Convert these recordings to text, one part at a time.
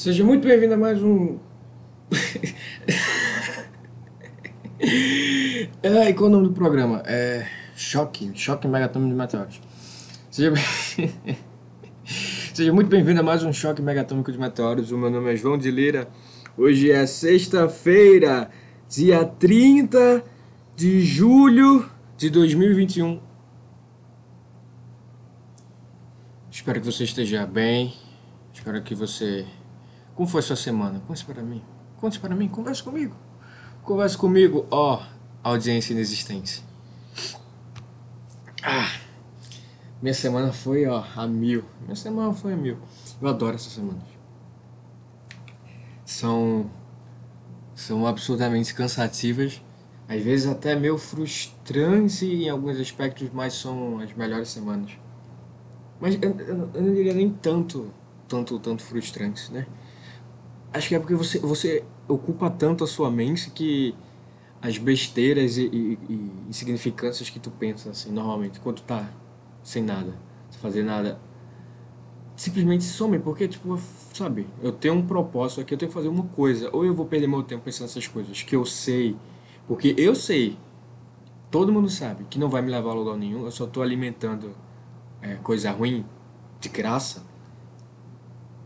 Seja muito bem-vindo a mais um. Ai, qual é o nome do programa? É. Choque, Choque Megatômico de Meteoros. Seja, bem... Seja muito bem-vindo a mais um Choque Megatômico de Meteoros. O meu nome é João de Lira. Hoje é sexta-feira, dia 30 de julho de 2021. Espero que você esteja bem. Espero que você. Como foi sua semana? Conte para mim. Conte para mim. Converse comigo. Converse comigo, ó, oh, audiência inexistente. Ah, minha semana foi, ó, a mil. Minha semana foi a mil. Eu adoro essas semanas. São. São absurdamente cansativas. Às vezes até meio frustrantes em alguns aspectos, mas são as melhores semanas. Mas eu, eu, eu não diria nem tanto, tanto, tanto frustrantes, né? Acho que é porque você, você ocupa tanto a sua mente que as besteiras e, e, e insignificâncias que tu pensa, assim, normalmente, quando tá sem nada, sem fazer nada, simplesmente some, porque, tipo, sabe, eu tenho um propósito aqui, eu tenho que fazer uma coisa, ou eu vou perder meu tempo pensando nessas coisas que eu sei, porque eu sei, todo mundo sabe, que não vai me levar a lugar nenhum, eu só tô alimentando é, coisa ruim de graça,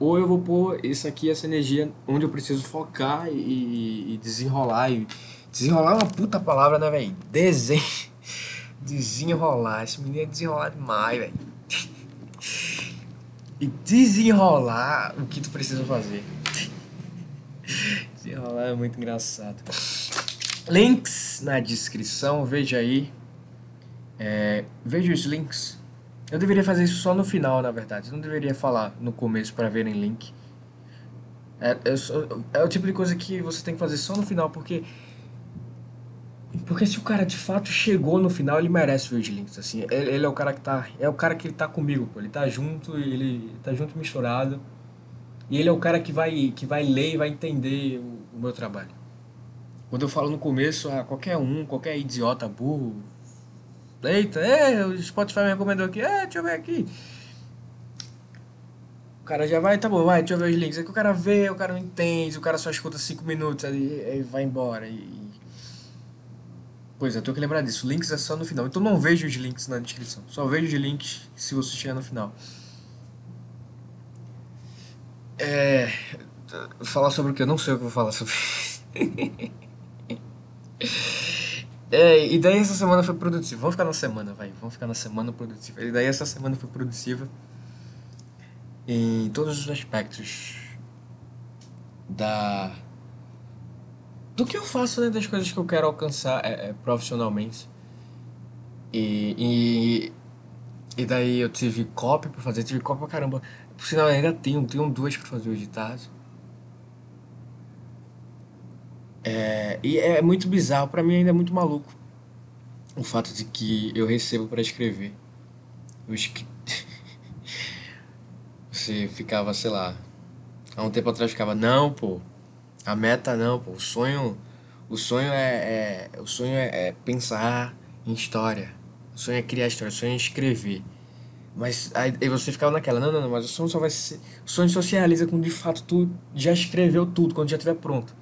ou eu vou pôr isso aqui, essa energia, onde eu preciso focar e, e desenrolar. E desenrolar é uma puta palavra, né, velho? Desen... Desenrolar. Esse menino é desenrolar demais, velho. E desenrolar o que tu precisa fazer. Desenrolar é muito engraçado. Links na descrição, veja aí. É, veja os links eu deveria fazer isso só no final, na verdade. Eu não deveria falar no começo para verem link. É, é, é o tipo de coisa que você tem que fazer só no final, porque. Porque se o cara de fato chegou no final, ele merece ver os links. Assim, ele, ele, é o cara que tá. É o cara que tá comigo, pô. Ele tá junto, ele tá junto misturado. E ele é o cara que vai, que vai ler e vai entender o, o meu trabalho. Quando eu falo no começo, ah, qualquer um, qualquer idiota burro, Eita, é, o Spotify me recomendou aqui. É, deixa eu ver aqui. O cara já vai, tá bom, vai, deixa eu ver os links. Aí que o cara vê, o cara não entende, o cara só escuta 5 minutos aí, aí vai embora. E... Pois é, tenho que lembrar disso. Links é só no final. Então não vejo os links na descrição. Só vejo os links se você chegar no final. É. Falar sobre o que? Eu não sei o que eu vou falar sobre. É, e daí essa semana foi produtiva. Vamos ficar na semana, vai. Vamos ficar na semana produtiva. E daí essa semana foi produtiva em todos os aspectos da do que eu faço, né, das coisas que eu quero alcançar é, é, profissionalmente. E, e, e daí eu tive copy pra fazer, tive copy pra caramba. Por sinal, ainda tenho, tenho duas pra fazer hoje de tarde. É, e é muito bizarro, para mim ainda é muito maluco o fato de que eu recebo para escrever. Eu escre... Você ficava, sei lá, há um tempo atrás ficava, não, pô, a meta não, pô, o sonho, o sonho é, é o sonho é, é, pensar em história, o sonho é criar história, o sonho é escrever. Mas aí, você ficava naquela, não, não, não, mas o sonho só vai ser, o sonho só se realiza quando de fato tu já escreveu tudo, quando já estiver pronto.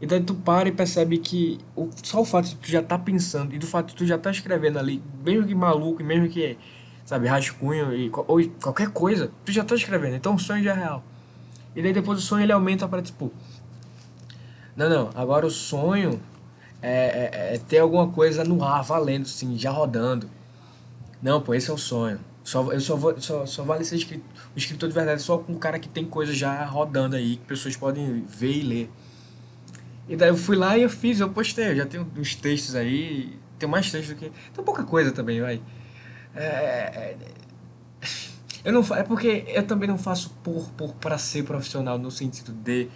E daí tu para e percebe que o, só o fato de tu já tá pensando e do fato de tu já tá escrevendo ali, mesmo que maluco, mesmo que, sabe, rascunho e, ou qualquer coisa, tu já tá escrevendo. Então o sonho já é real. E daí depois o sonho ele aumenta para tipo. Não, não, agora o sonho é, é, é ter alguma coisa no ar, valendo, assim, já rodando. Não, pô, esse é o sonho. Só, eu só, vou, só, só vale ser escrito, o escritor de verdade só com um cara que tem coisa já rodando aí, que pessoas podem ver e ler. E daí eu fui lá e eu fiz, eu postei, eu já tenho uns textos aí, tem mais textos do que. Tem pouca coisa também, vai. É, é, eu não é porque eu também não faço por, por para ser profissional no sentido de,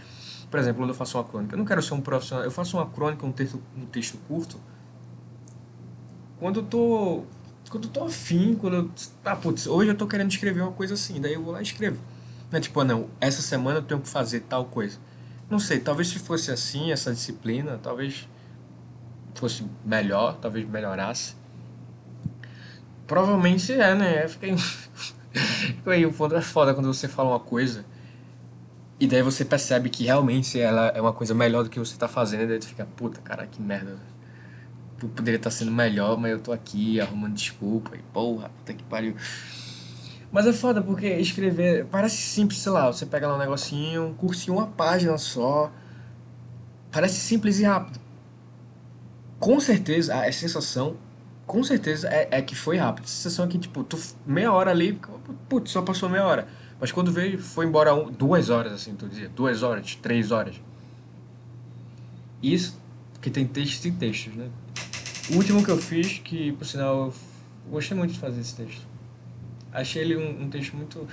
por exemplo, quando eu faço uma crônica, eu não quero ser um profissional, eu faço uma crônica, um texto, um texto curto, quando eu tô quando eu tô afim, quando eu, ah, putz, hoje eu tô querendo escrever uma coisa assim, daí eu vou lá e escrevo. Não é tipo, ah, não, essa semana eu tenho que fazer tal coisa. Não sei, talvez se fosse assim, essa disciplina, talvez fosse melhor, talvez melhorasse. Provavelmente é, né? Fica aí, aí um ponto é foda quando você fala uma coisa E daí você percebe que realmente ela é uma coisa melhor do que você tá fazendo, e daí tu fica, puta, cara, que merda. Eu poderia estar sendo melhor, mas eu tô aqui arrumando desculpa, e porra, puta que pariu. Mas é foda porque escrever parece simples, sei lá, você pega lá um negocinho, curte uma página só. Parece simples e rápido. Com certeza, a sensação, com certeza, é, é que foi rápido. A sensação é que, tipo, tu meia hora ali, putz, só passou meia hora. Mas quando veio, foi embora um, duas horas, assim, tu dizia. Duas horas, três horas. Isso, porque tem textos e textos, né? O último que eu fiz, que por sinal eu gostei muito de fazer esse texto. Achei ele um, um texto muito.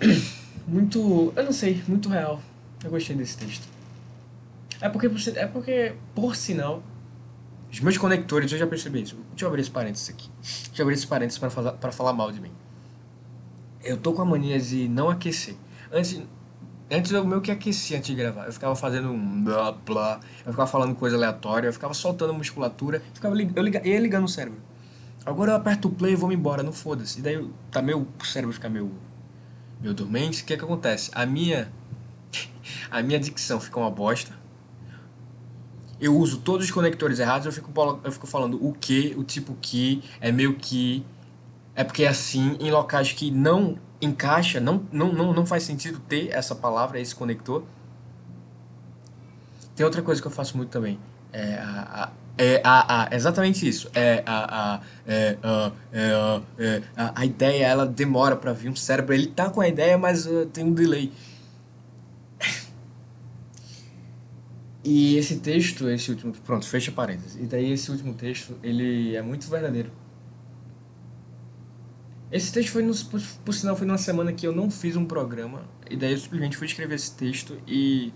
Muito. Eu não sei, muito real. Eu gostei desse texto. É porque, é porque, por sinal, os meus conectores, eu já percebi isso. Deixa eu abrir esse parênteses aqui. Deixa eu abrir esse parênteses para falar, pra falar mal de mim. Eu tô com a mania de não aquecer. Antes, antes eu meio que aquecia antes de gravar. Eu ficava fazendo um blá blá, eu ficava falando coisa aleatória, eu ficava soltando musculatura, ficava lig eu liga, ia ligando o cérebro. Agora eu aperto o play e vou embora, não foda-se. E daí tá meu o cérebro fica meio, meio dormente. O que é que acontece? A minha, a minha dicção fica uma bosta. Eu uso todos os conectores errados, eu fico, eu fico falando o que, o tipo que, é meio que é porque é assim, em locais que não encaixa, não, não, não, não faz sentido ter essa palavra, esse conector. Tem outra coisa que eu faço muito também. É a, a é a, a, exatamente isso. É a, a, é, a, é, é, a, a ideia, ela demora para vir um cérebro. Ele tá com a ideia, mas uh, tem um delay. E esse texto, esse último, pronto, fecha parênteses. E daí esse último texto, ele é muito verdadeiro. Esse texto foi, no, por, por sinal, foi numa semana que eu não fiz um programa. E daí eu simplesmente fui escrever esse texto e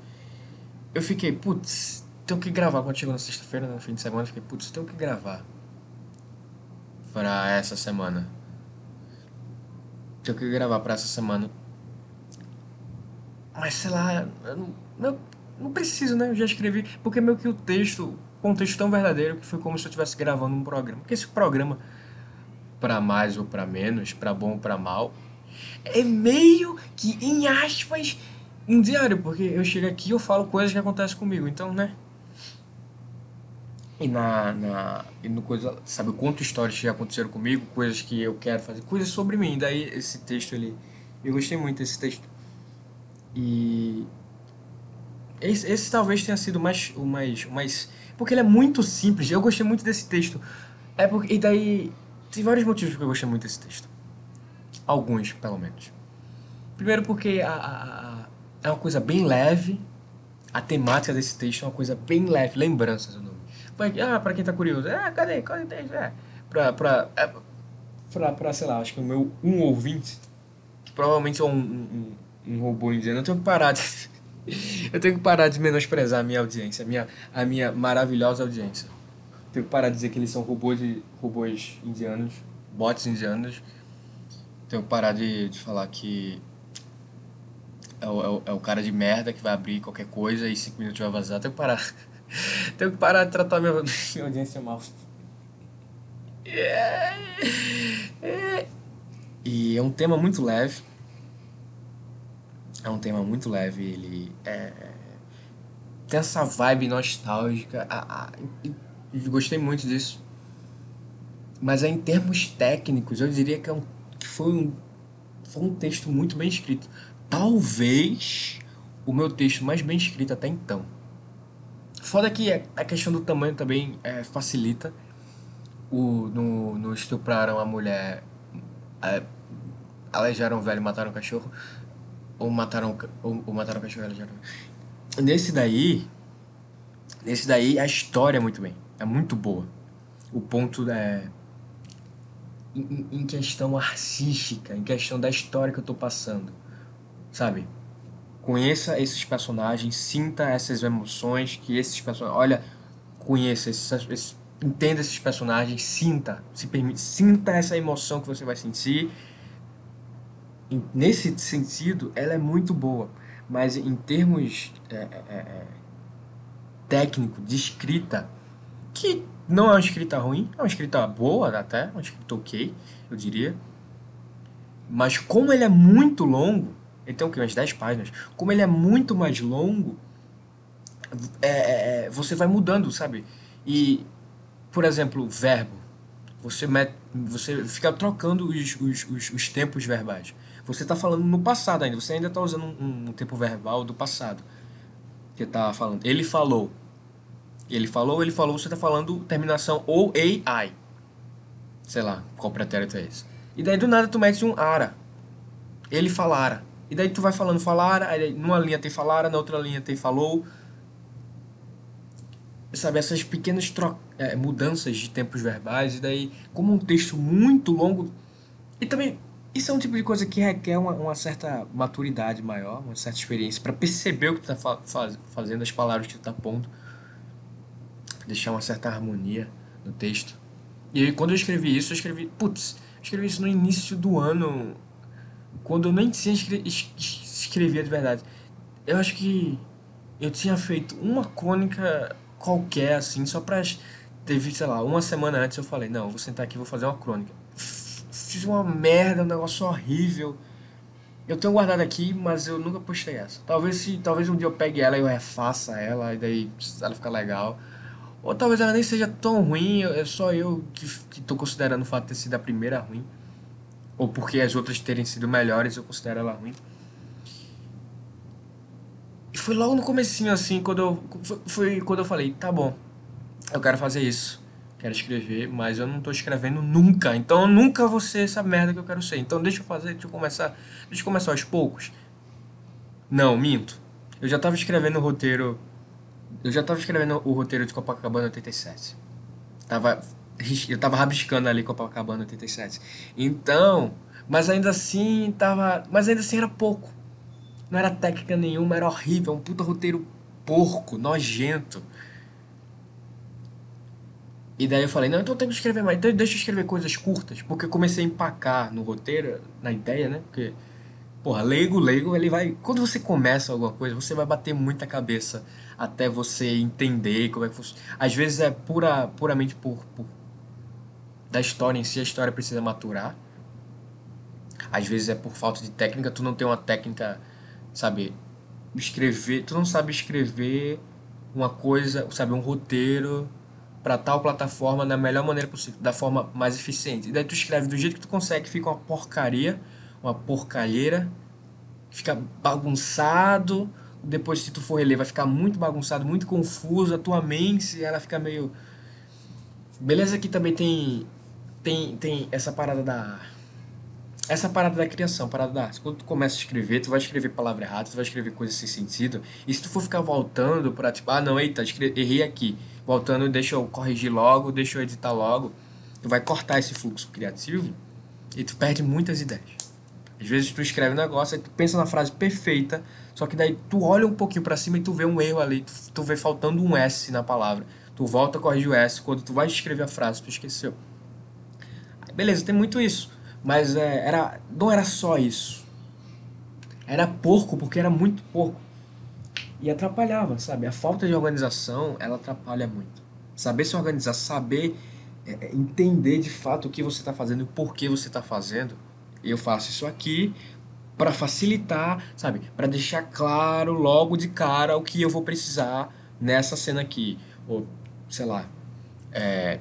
eu fiquei, putz, tenho que gravar. Quando chegou na sexta-feira, no fim de semana, fiquei, putz, tenho que gravar para essa semana. Tenho que gravar para essa semana. Mas sei lá, eu não, eu não preciso, né? Eu já escrevi. Porque meio que o texto, um texto tão verdadeiro que foi como se eu estivesse gravando um programa. Porque esse programa para mais ou para menos, para bom ou para mal, é meio que, em aspas, um diário, porque eu chego aqui e eu falo coisas que acontecem comigo, então, né? E na, na e no coisa, sabe, quanto histórias que já aconteceram comigo, coisas que eu quero fazer, coisas sobre mim. Daí esse texto ali, eu gostei muito desse texto. E esse, esse talvez tenha sido mais, o mais, mais, porque ele é muito simples. Eu gostei muito desse texto. É porque e daí tem vários motivos porque eu gostei muito desse texto. Alguns, pelo menos. Primeiro porque a, a, a, é uma coisa bem leve. A temática desse texto é uma coisa bem leve. Lembranças o. Ah, pra quem tá curioso. Ah, cadê? Cadê texto? É. Pra, pra, é, pra, pra, sei lá, acho que o meu um ouvinte, que provavelmente é um, um, um robô indiano, eu tenho que parar de... eu tenho que parar de menosprezar a minha audiência, a minha, a minha maravilhosa audiência. Tenho que parar de dizer que eles são robôs, robôs indianos, bots indianos. Tenho que parar de, de falar que é o, é, o, é o cara de merda que vai abrir qualquer coisa e cinco minutos vai vazar. Tenho que parar. Tenho que parar de tratar minha, minha audiência mal. E é um tema muito leve. É um tema muito leve. Ele é, tem essa vibe nostálgica. A, gostei muito disso. Mas em termos técnicos, eu diria que, é um, que foi, um, foi um texto muito bem escrito. Talvez o meu texto mais bem escrito até então. Foda que a questão do tamanho também é, facilita. O, no, no estupraram a mulher, é, alejaram o velho mataram o cachorro. Ou mataram, ou, ou mataram o cachorro e alejaram. Nesse daí, nesse daí a história é muito bem é muito boa. O ponto é em, em questão artística, em questão da história que eu tô passando, sabe? Conheça esses personagens, sinta essas emoções que esses personagens, olha, conheça esses, esses entenda esses personagens, sinta, se permite, sinta essa emoção que você vai sentir. Nesse sentido, ela é muito boa, mas em termos é, é, é, técnico de escrita, que não é uma escrita ruim, é uma escrita boa até, uma escrita ok, eu diria. Mas como ele é muito longo, Ele tem o quê? Umas 10 páginas. Como ele é muito mais longo, é, é, é, você vai mudando, sabe? E, por exemplo, verbo. Você, met, você fica trocando os, os, os, os tempos verbais. Você está falando no passado ainda. Você ainda está usando um, um, tempo verbal do passado. Que tá falando. Ele falou. Ele falou, ele falou. Você está falando terminação ou AI. Sei lá qual pretérito é esse. E daí do nada tu mete um ara. Ele falara. E daí tu vai falando falara, aí numa linha tem falara, na outra linha tem falou. Sabe, essas pequenas tro é, mudanças de tempos verbais, e daí, como um texto muito longo. E também, isso é um tipo de coisa que requer uma, uma certa maturidade maior, uma certa experiência, para perceber o que tu tá fa faz fazendo, as palavras que tu tá pondo. Deixar uma certa harmonia no texto. E aí, quando eu escrevi isso, eu escrevi, putz, escrevi isso no início do ano, quando eu nem tinha escre escrevia de verdade. Eu acho que eu tinha feito uma crônica qualquer, assim, só pra. Teve, sei lá, uma semana antes eu falei: não, vou sentar aqui vou fazer uma crônica. Fiz uma merda, um negócio horrível. Eu tenho guardado aqui, mas eu nunca postei essa. Talvez se talvez um dia eu pegue ela e eu refaça ela, e daí ela fica legal. Ou talvez ela nem seja tão ruim, é só eu que, que tô considerando o fato de ter sido a primeira ruim. Ou porque as outras terem sido melhores, eu considero ela ruim. E foi logo no comecinho, assim, quando eu, foi, quando eu falei, tá bom, eu quero fazer isso. Quero escrever, mas eu não tô escrevendo nunca. Então eu nunca vou ser essa merda que eu quero ser. Então deixa eu fazer, deixa eu começar. Deixa eu começar aos poucos. Não, minto. Eu já tava escrevendo o roteiro eu já tava escrevendo o roteiro de Copacabana 87. Tava, eu tava rabiscando ali Copacabana 87. Então, mas ainda assim tava. Mas ainda assim era pouco. Não era técnica nenhuma, era horrível. Um puta roteiro porco, nojento. E daí eu falei, não, então eu tenho que escrever mais. Então deixa eu escrever coisas curtas. Porque eu comecei a empacar no roteiro, na ideia, né? Porque, porra, leigo, leigo, ele vai. Quando você começa alguma coisa, você vai bater muita cabeça até você entender como é que funciona. Às vezes é pura, puramente por, por da história em si, a história precisa maturar. Às vezes é por falta de técnica, tu não tem uma técnica, sabe, escrever, tu não sabe escrever uma coisa, sabe, um roteiro para tal plataforma da melhor maneira possível, da forma mais eficiente. E daí tu escreve do jeito que tu consegue, fica uma porcaria, uma porcalheira, fica bagunçado, depois se tu for reler vai ficar muito bagunçado, muito confuso, a tua mente ela fica meio beleza que também tem tem tem essa parada da essa parada da criação, parada da arte. Quando tu começa a escrever, tu vai escrever palavra errada, tu vai escrever coisas sem sentido. E se tu for ficar voltando para tipo, ah, não, eita, errei aqui. Voltando, deixa eu corrigir logo, deixa eu editar logo. Tu vai cortar esse fluxo criativo e tu perde muitas ideias. Às vezes tu escreve um negócio, tu pensa na frase perfeita, só que daí tu olha um pouquinho para cima e tu vê um erro ali, tu, tu vê faltando um S na palavra. Tu volta, corrige o S, quando tu vai escrever a frase, tu esqueceu. Beleza, tem muito isso. Mas é, era, não era só isso. Era porco, porque era muito porco. E atrapalhava, sabe? A falta de organização, ela atrapalha muito. Saber se organizar, saber é, é entender de fato o que você está fazendo e por que você está fazendo. Eu faço isso aqui para facilitar, sabe? Para deixar claro logo de cara o que eu vou precisar nessa cena aqui. Ou, sei lá, é,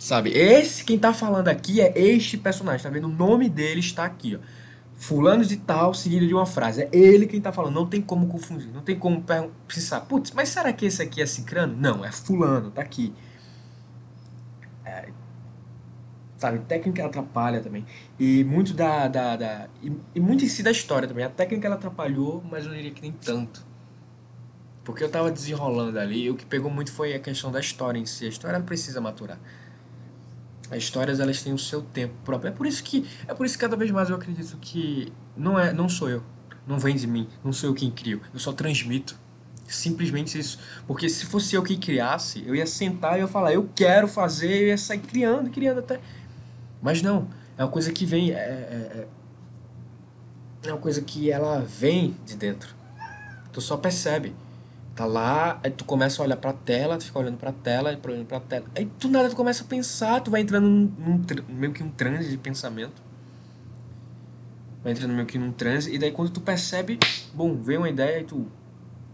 Sabe? Esse quem tá falando aqui é este personagem, tá vendo? O nome dele está aqui, ó. Fulano de tal, seguido de uma frase. É ele quem tá falando. Não tem como confundir. Não tem como pensar, putz, mas será que esse aqui é cicrano? Não, é fulano, tá aqui. É, sabe, técnica atrapalha também. E muito da. da, da e, e, muito em si da história também. A técnica ela atrapalhou, mas eu diria que nem tanto. Porque eu tava desenrolando ali, e o que pegou muito foi a questão da história em si. A história não precisa maturar. As histórias elas têm o seu tempo próprio. É por isso que é por isso que cada vez mais eu acredito que não é, não sou eu, não vem de mim, não sou eu quem crio, eu só transmito. Simplesmente isso. Porque se fosse eu quem criasse, eu ia sentar e eu ia falar, eu quero fazer, eu ia sair criando, criando até. Mas não, é uma coisa que vem. É, é, é, é uma coisa que ela vem de dentro. Tu só percebe. Tá lá, aí tu começa a olhar pra tela, tu fica olhando pra tela, olhando pra tela. Aí tu nada, tu começa a pensar, tu vai entrando num, num meio que um transe de pensamento. vai entrando meio que num transe, e daí quando tu percebe, bom, vem uma ideia e tu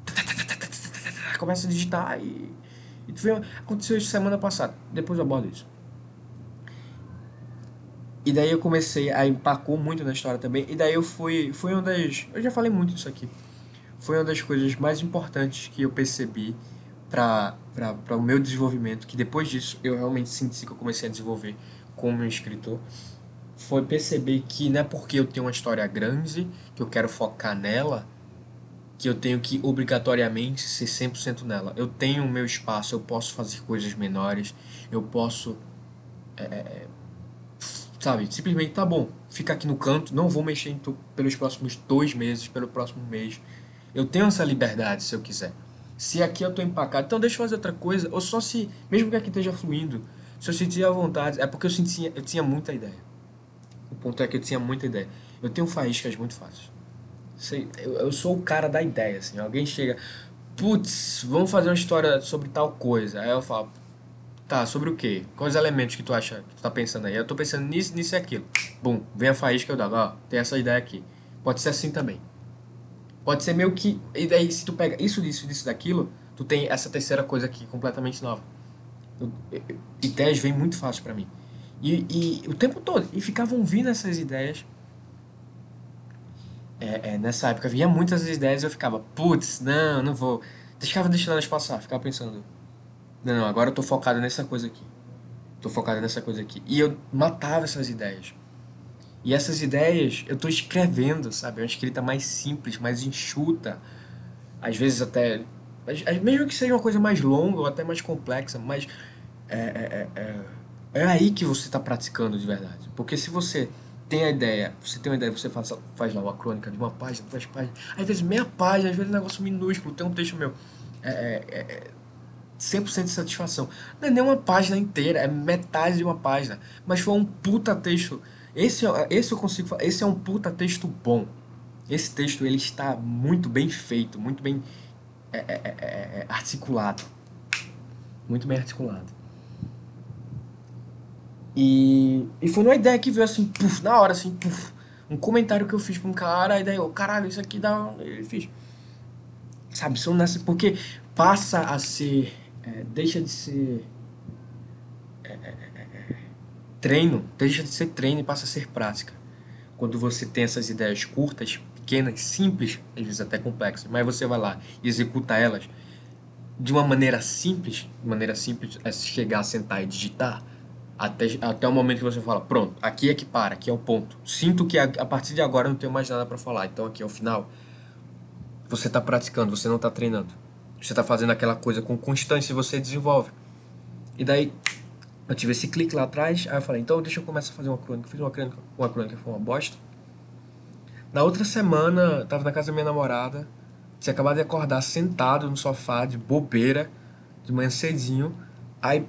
começa a digitar e, e tu vê, aconteceu isso semana passada, depois eu abordo isso. E daí eu comecei a empacou muito na história também, e daí eu fui, foi uma das, eu já falei muito disso aqui, foi uma das coisas mais importantes que eu percebi para o meu desenvolvimento, que depois disso eu realmente senti que eu comecei a desenvolver como escritor, foi perceber que não é porque eu tenho uma história grande, que eu quero focar nela, que eu tenho que obrigatoriamente ser 100% nela. Eu tenho o meu espaço, eu posso fazer coisas menores, eu posso. É, é, é sabe, simplesmente tá bom, fica aqui no canto, não vou mexer tu pelos próximos dois meses, pelo próximo mês. Eu tenho essa liberdade se eu quiser. Se aqui eu tô empacado, então deixa eu fazer outra coisa, ou só se, mesmo que aqui esteja fluindo, se eu sentir a vontade, é porque eu sentia, eu tinha muita ideia. O ponto é que eu tinha muita ideia. Eu tenho faíscas muito fáceis. Sei, eu, eu sou o cara da ideia, assim. Alguém chega, putz, vamos fazer uma história sobre tal coisa. Aí eu falo, tá, sobre o quê? Quais elementos que tu acha que tu tá pensando aí? Eu tô pensando nisso, nisso e aquilo. Bum, vem a faísca eu dou, ó, tem essa ideia aqui. Pode ser assim também. Pode ser meio que. E daí, se tu pega isso, disso, disso, daquilo, tu tem essa terceira coisa aqui completamente nova. Ideias vêm muito fácil para mim. E, e o tempo todo. E ficavam vindo essas ideias. É, é, nessa época vinha muitas ideias e eu ficava, putz, não, não vou. Deixava deixando elas passar, ficava pensando, não, não, agora eu tô focado nessa coisa aqui. Tô focado nessa coisa aqui. E eu matava essas ideias. E essas ideias eu tô escrevendo, sabe? É uma escrita mais simples, mais enxuta. Às vezes até. Mesmo que seja uma coisa mais longa ou até mais complexa, mas. É, é, é, é é aí que você está praticando de verdade. Porque se você tem a ideia, você tem uma ideia, você faz, faz lá uma crônica de uma página, duas páginas, às vezes meia página, às vezes um negócio minúsculo, tem um texto meu. É, é, é 100% de satisfação. Não é nem uma página inteira, é metade de uma página. Mas foi um puta texto. Esse, esse eu consigo esse é um puta texto bom. Esse texto ele está muito bem feito, muito bem é, é, é, é articulado. Muito bem articulado. E, e foi uma ideia que veio assim, puf, na hora, assim, puf. Um comentário que eu fiz pra um cara, e daí eu, caralho, isso aqui dá. Ele fiz. Sabe, são nessa. Porque passa a ser. É, deixa de ser. Treino, deixa de ser treino e passa a ser prática. Quando você tem essas ideias curtas, pequenas, simples, às vezes até complexas, mas você vai lá e executa elas de uma maneira simples, de maneira simples é chegar, sentar e digitar até, até o momento que você fala, pronto, aqui é que para, aqui é o ponto. Sinto que a, a partir de agora eu não tenho mais nada para falar, então aqui é o final. Você está praticando, você não está treinando. Você está fazendo aquela coisa com constância e você desenvolve. E daí eu tive esse clique lá atrás, aí eu falei, então deixa eu começar a fazer uma crônica. Fiz uma crônica, uma crônica foi uma bosta. Na outra semana, tava na casa da minha namorada, tinha acabado de acordar sentado no sofá de bobeira, de manhã cedinho. Aí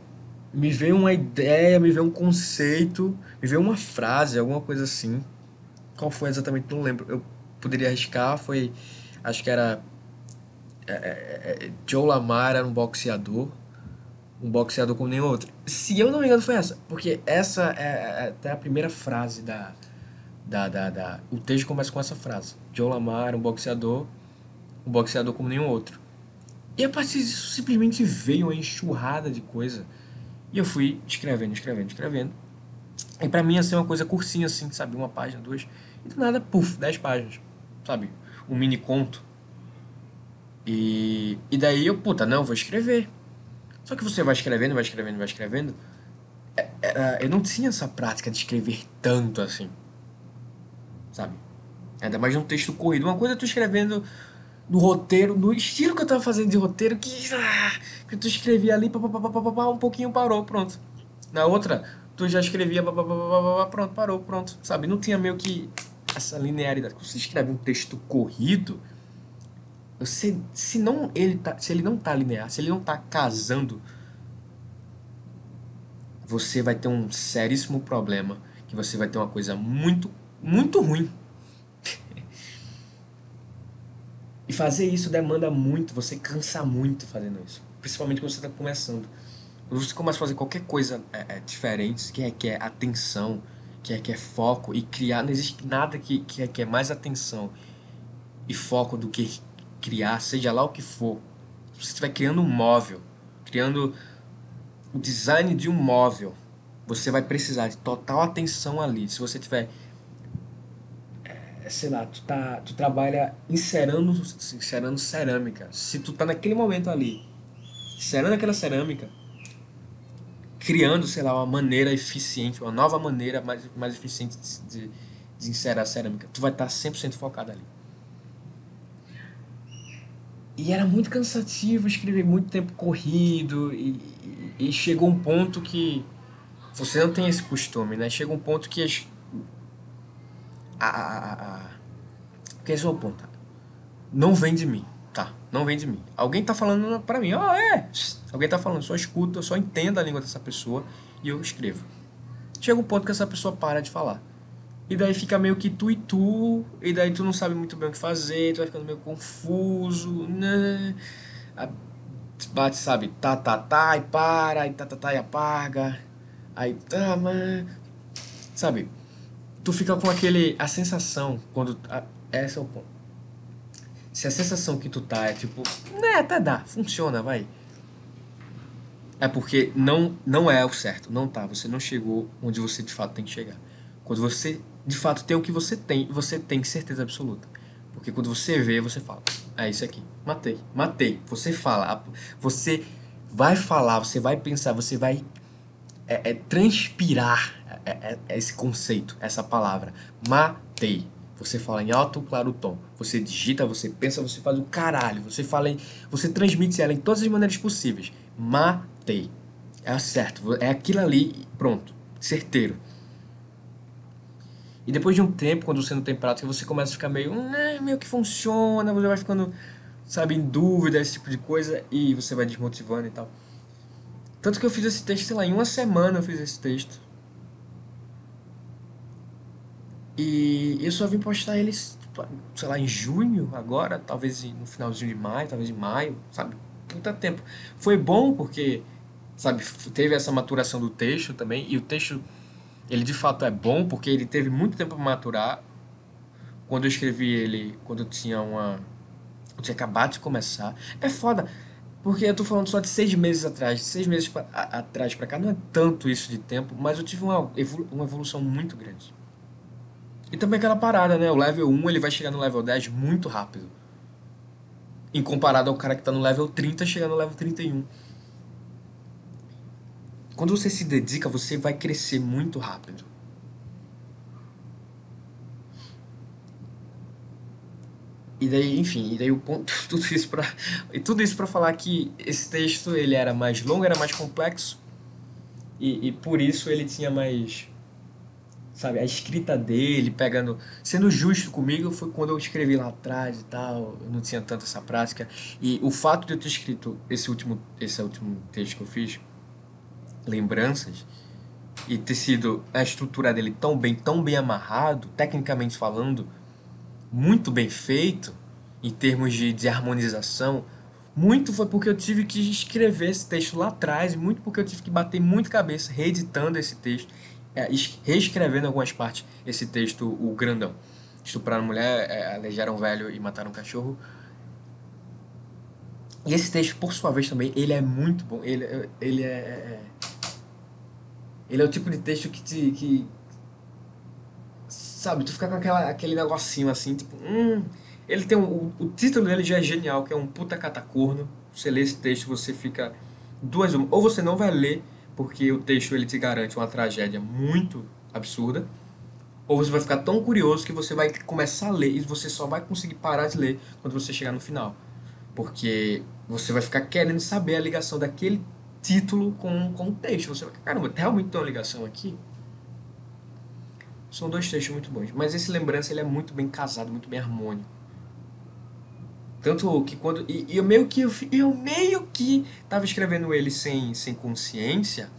me veio uma ideia, me veio um conceito, me veio uma frase, alguma coisa assim. Qual foi exatamente? Não lembro. Eu poderia arriscar, foi. Acho que era. É, é, é, Joe Lamar era um boxeador. Um boxeador como nenhum outro. Se eu não me engano, foi essa. Porque essa é, é até a primeira frase da, da, da, da. O texto começa com essa frase: Joe Lamar, um boxeador. Um boxeador como nenhum outro. E a partir disso simplesmente veio uma enxurrada de coisa e eu fui escrevendo, escrevendo, escrevendo. E pra mim ia ser uma coisa cursinha assim, sabe? Uma página, duas. E do nada, puf, dez páginas, sabe? Um mini conto. E, e daí eu, puta, não, vou escrever. Só que você vai escrevendo, vai escrevendo, vai escrevendo. É, é, eu não tinha essa prática de escrever tanto assim. Sabe? Ainda mais um texto corrido. Uma coisa é tu escrevendo no roteiro, no estilo que eu tava fazendo de roteiro, que, ah, tu escrevia ali, pá, pá, pá, pá, pá, um pouquinho parou, pronto. Na outra, tu já escrevia, pá, pá, pá, pá, pá, pronto, parou, pronto. Sabe? Não tinha meio que essa linearidade. Quando você escreve um texto corrido, você, se, não, ele tá, se ele não tá linear, se ele não tá casando, você vai ter um seríssimo problema, que você vai ter uma coisa muito, muito ruim E fazer isso demanda muito, você cansa muito fazendo isso. Principalmente quando você está começando. Quando você começa a fazer qualquer coisa é, é, diferente, que requer atenção, que é, que é foco e criar. Não existe nada que, que, é, que é mais atenção e foco do que criar, seja lá o que for. Se você estiver criando um móvel, criando o design de um móvel, você vai precisar de total atenção ali. Se você tiver é, sei lá, tu, tá, tu trabalha encerando, encerando cerâmica. Se tu tá naquele momento ali, encerando aquela cerâmica, criando, sei lá, uma maneira eficiente, uma nova maneira mais, mais eficiente de, de encerar a cerâmica. Tu vai estar 100% focado ali. E era muito cansativo escrever muito tempo corrido e, e, chegou um ponto que você não tem esse costume, né? Chega um ponto que as, a, a, a, é o ponto. Não vem de mim, tá? Não vem de mim. Alguém tá falando para mim, ó, oh, é. Alguém tá falando, só escuta, eu só entendo a língua dessa pessoa e eu escrevo. Chega um ponto que essa pessoa para de falar. E daí fica meio que tu e tu, e daí tu não sabe muito bem o que fazer, tu vai ficando meio confuso, né? Bate, sabe, tá, tá, tá, e para, e tá, tá, tá, e apaga. Aí, tá, mas. Sabe? Tu fica com aquele. A sensação, quando. A, esse é o ponto se a sensação que tu tá é tipo, né, até dá, funciona, vai. É porque não, não é o certo, não tá. Você não chegou onde você de fato tem que chegar. Quando você de fato tem o que você tem, você tem certeza absoluta. Porque quando você vê, você fala, é isso aqui, matei, matei. Você fala, você vai falar, você vai pensar, você vai é, é transpirar é, é, é esse conceito, essa palavra. Matei. Você fala em alto, claro tom. Você digita, você pensa, você faz o caralho. Você fala em, você transmite ela em todas as maneiras possíveis. Matei. É certo. É aquilo ali, pronto. Certeiro. E depois de um tempo, quando você não tem prática, você começa a ficar meio, né, meio que funciona, você vai ficando, sabe, em dúvida, esse tipo de coisa, e você vai desmotivando e tal. Tanto que eu fiz esse texto, sei lá, em uma semana eu fiz esse texto. E eu só vim postar eles, sei lá, em junho agora, talvez no finalzinho de maio, talvez em maio, sabe? Puta tempo. Foi bom porque, sabe, teve essa maturação do texto também, e o texto, ele de fato é bom porque ele teve muito tempo para maturar. Quando eu escrevi ele, quando eu tinha uma. Eu tinha acabado de começar. É foda, porque eu tô falando só de seis meses atrás. Seis meses pra, a, atrás para cá não é tanto isso de tempo, mas eu tive uma, uma evolução muito grande. E também aquela parada, né? O level 1 ele vai chegar no level 10 muito rápido. Em comparado ao cara que tá no level 30 chegando no level 31. Quando você se dedica, você vai crescer muito rápido. E daí, enfim, e daí o ponto, tudo isso para e tudo isso para falar que esse texto ele era mais longo, era mais complexo e, e por isso ele tinha mais sabe, a escrita dele, pegando, sendo justo comigo, foi quando eu escrevi lá atrás e tal, eu não tinha tanta essa prática. E o fato de eu ter escrito esse último, esse último texto que eu fiz, lembranças, e ter sido a estrutura dele tão bem, tão bem amarrado, tecnicamente falando, muito bem feito, em termos de, de harmonização, muito foi porque eu tive que escrever esse texto lá atrás, muito porque eu tive que bater muito cabeça reeditando esse texto é, reescrevendo algumas partes esse texto, o grandão. Estupraram mulher, é, um velho e mataram um cachorro. E esse texto, por sua vez, também, ele é muito bom. Ele, ele é, é, é ele é o tipo de texto que te. Que, sabe, tu fica com aquela, aquele negocinho assim, tipo. Hum, ele tem um, o, título dele já é genial, que é um puta catacorno. Você lê esse texto, você fica. Duas. Ou você não vai ler porque o texto ele te garante uma tragédia muito absurda, ou você vai ficar tão curioso que você vai começar a ler e você só vai conseguir parar de ler quando você chegar no final. Porque você vai ficar querendo saber a ligação daquele título com, com o texto. Você vai caramba, realmente tem uma ligação aqui? São dois textos muito bons. Mas esse lembrança ele é muito bem casado, muito bem harmônico. Tanto que quando. E, e eu meio que. Eu meio que tava escrevendo ele sem, sem consciência,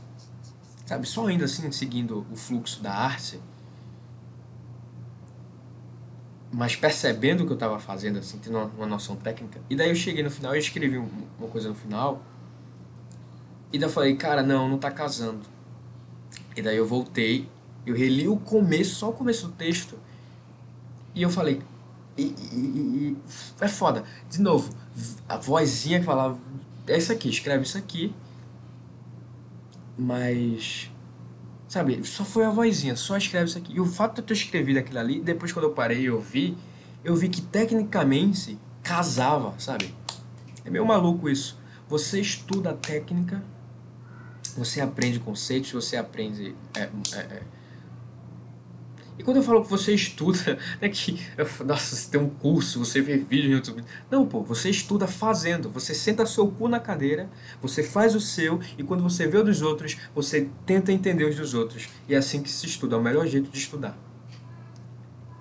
sabe? Só ainda assim, seguindo o fluxo da arte. Mas percebendo o que eu tava fazendo, assim, tendo uma, uma noção técnica. E daí eu cheguei no final e escrevi uma coisa no final. E daí eu falei, cara, não, não tá casando. E daí eu voltei Eu reli o começo, só o começo do texto. E eu falei. E, e, e, é foda. De novo, a vozinha que falava. É isso aqui, escreve isso aqui. Mas. Sabe, só foi a vozinha, só escreve isso aqui. E o fato de eu ter escrevido aquilo ali, depois quando eu parei e ouvi, eu vi que tecnicamente casava, sabe? É meio maluco isso. Você estuda a técnica, você aprende conceitos, você aprende. É, é, é. E quando eu falo que você estuda, não é que. Nossa, você tem um curso, você vê vídeo no YouTube. Não, pô, você estuda fazendo. Você senta seu cu na cadeira, você faz o seu, e quando você vê o dos outros, você tenta entender os dos outros. E é assim que se estuda, é o melhor jeito de estudar.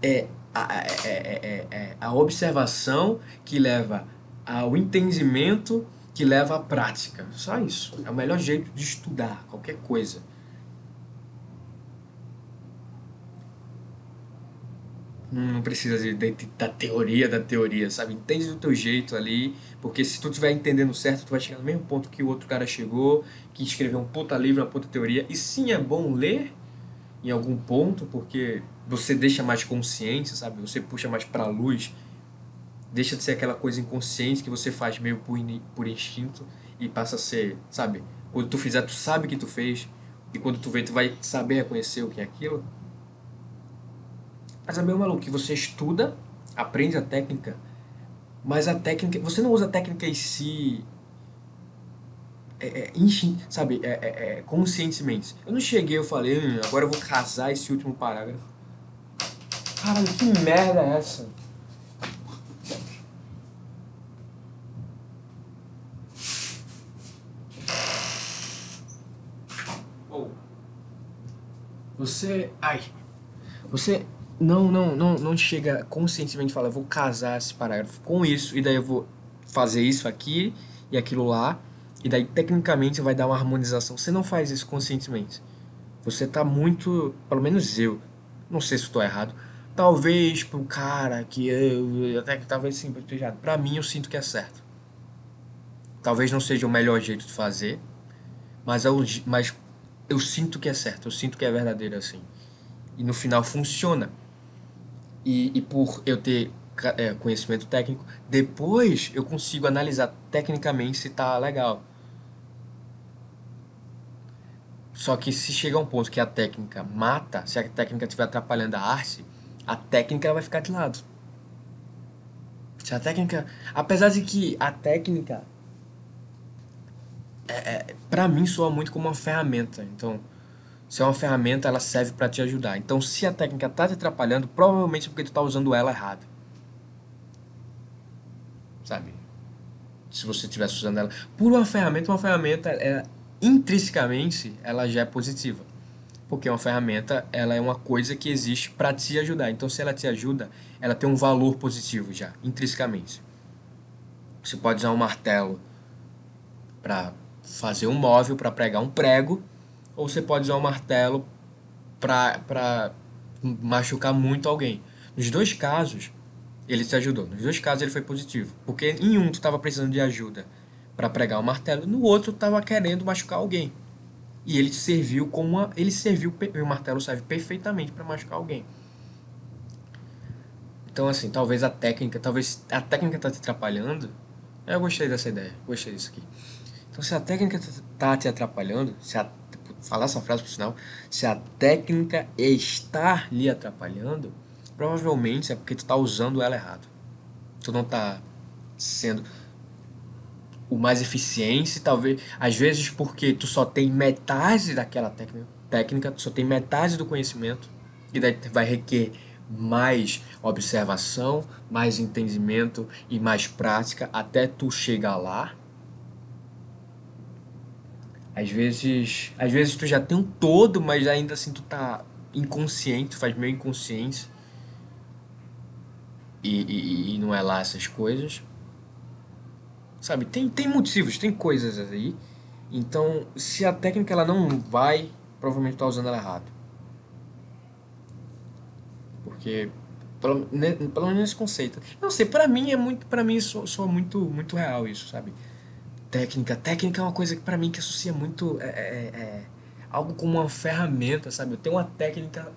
É a, é, é, é, a observação que leva ao entendimento que leva à prática. Só isso. É o melhor jeito de estudar qualquer coisa. Não precisa de, de, da teoria da teoria, sabe? Entende do teu jeito ali, porque se tu estiver entendendo certo, tu vai chegar no mesmo ponto que o outro cara chegou, que escreveu um puta livro, uma puta teoria. E sim, é bom ler em algum ponto, porque você deixa mais consciente, sabe? Você puxa mais pra luz deixa de ser aquela coisa inconsciente que você faz meio por, por instinto e passa a ser, sabe? Quando tu fizer, tu sabe que tu fez e quando tu vê, tu vai saber reconhecer o que é aquilo. Mas é meio maluco que você estuda, aprende a técnica, mas a técnica, você não usa a técnica em si é, é, sabe, é, é, é, conscientemente. Eu não cheguei, eu falei, hum, agora eu vou casar esse último parágrafo. Caralho, que merda é essa? Você. Ai. Você não, não, não, não chega conscientemente e fala, vou casar esse parágrafo com isso, e daí eu vou fazer isso aqui e aquilo lá, e daí tecnicamente vai dar uma harmonização. Você não faz isso conscientemente. Você está muito. Pelo menos eu. Não sei se estou errado. Talvez pro cara que eu. Até que talvez sim, pra mim eu sinto que é certo. Talvez não seja o melhor jeito de fazer, mas, é o, mas eu sinto que é certo, eu sinto que é verdadeiro assim. E no final funciona. E, e por eu ter é, conhecimento técnico, depois eu consigo analisar tecnicamente se tá legal. Só que se chegar um ponto que a técnica mata, se a técnica estiver atrapalhando a arte, a técnica vai ficar de lado. Se a técnica. Apesar de que a técnica é, é para mim soa muito como uma ferramenta. Então, se é uma ferramenta, ela serve para te ajudar. Então, se a técnica tá te atrapalhando, provavelmente é porque tu tá usando ela errado. Sabe? Se você estivesse usando ela por uma ferramenta, uma ferramenta é intrinsecamente ela já é positiva. Porque uma ferramenta, ela é uma coisa que existe para te ajudar. Então, se ela te ajuda, ela tem um valor positivo já, intrinsecamente. Você pode usar um martelo para fazer um móvel para pregar um prego, ou você pode usar um martelo para machucar muito alguém. Nos dois casos, ele te ajudou. Nos dois casos, ele foi positivo. Porque em um, tu estava precisando de ajuda para pregar o um martelo, no outro, tu estava querendo machucar alguém. E ele serviu como uma, ele serviu, o martelo serve perfeitamente para machucar alguém. Então, assim, talvez a técnica, talvez a técnica tá te atrapalhando. Eu gostei dessa ideia, gostei disso aqui. Então, se a técnica está te atrapalhando, se a, falar essa frase por sinal, se a técnica está lhe atrapalhando, provavelmente é porque tu está usando ela errado. Tu não está sendo o mais eficiente, talvez, às vezes porque tu só tem metade daquela técnica, técnica, tu só tem metade do conhecimento, e daí vai requer mais observação, mais entendimento e mais prática até tu chegar lá. Às vezes, às vezes tu já tem um todo, mas ainda assim tu tá inconsciente, tu faz meio inconsciente. E, e, e não é lá essas coisas. Sabe, tem, tem motivos, tem coisas aí. Então, se a técnica ela não vai, provavelmente tu tá usando ela errado. Porque pelo, pelo menos esse conceito. Não sei, para mim é muito, para mim soa, soa muito muito real isso, sabe? Técnica. Técnica é uma coisa que para mim que associa muito é, é, é, algo como uma ferramenta, sabe? Eu tenho uma técnica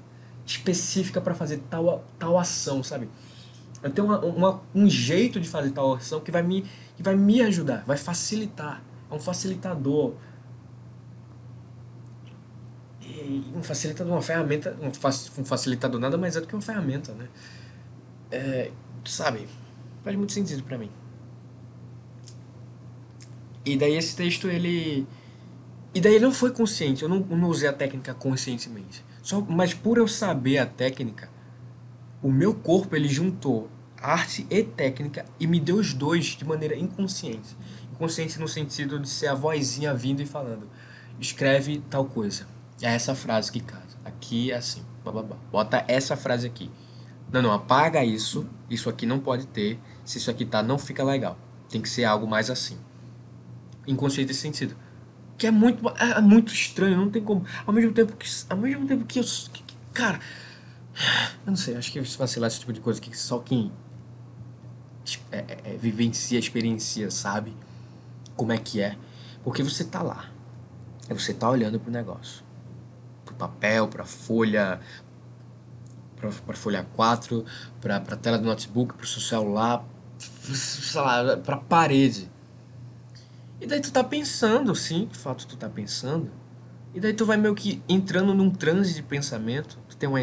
específica para fazer tal, tal ação, sabe? Eu tenho uma, uma, um jeito de fazer tal ação que vai, me, que vai me ajudar, vai facilitar. É um facilitador. E um facilitador, uma ferramenta, um facilitador nada mais é do que uma ferramenta, né? É, sabe? Faz muito sentido para mim. E daí esse texto, ele... E daí ele não foi consciente, eu não, não usei a técnica conscientemente. Só, mas por eu saber a técnica, o meu corpo ele juntou arte e técnica e me deu os dois de maneira inconsciente. Inconsciente no sentido de ser a vozinha vindo e falando: escreve tal coisa. É essa frase que casa. Aqui é assim. Bababá. Bota essa frase aqui. Não, não, apaga isso. Isso aqui não pode ter. Se isso aqui tá, não fica legal. Tem que ser algo mais assim. Inconsciente nesse sentido. Que é muito, é, é muito estranho, não tem como. Ao mesmo tempo que. Ao mesmo tempo que eu. Que, cara. Eu não sei, acho que vacilar esse tipo de coisa que só quem é, é, é, vivencia, experiencia, sabe? Como é que é. Porque você tá lá. Você tá olhando pro negócio. Pro papel, pra folha, pra, pra folha 4, pra, pra tela do notebook, pro seu celular, sei lá, pra parede. E daí tu tá pensando, sim, de fato tu tá pensando. E daí tu vai meio que entrando num transe de pensamento. Tu tem uma,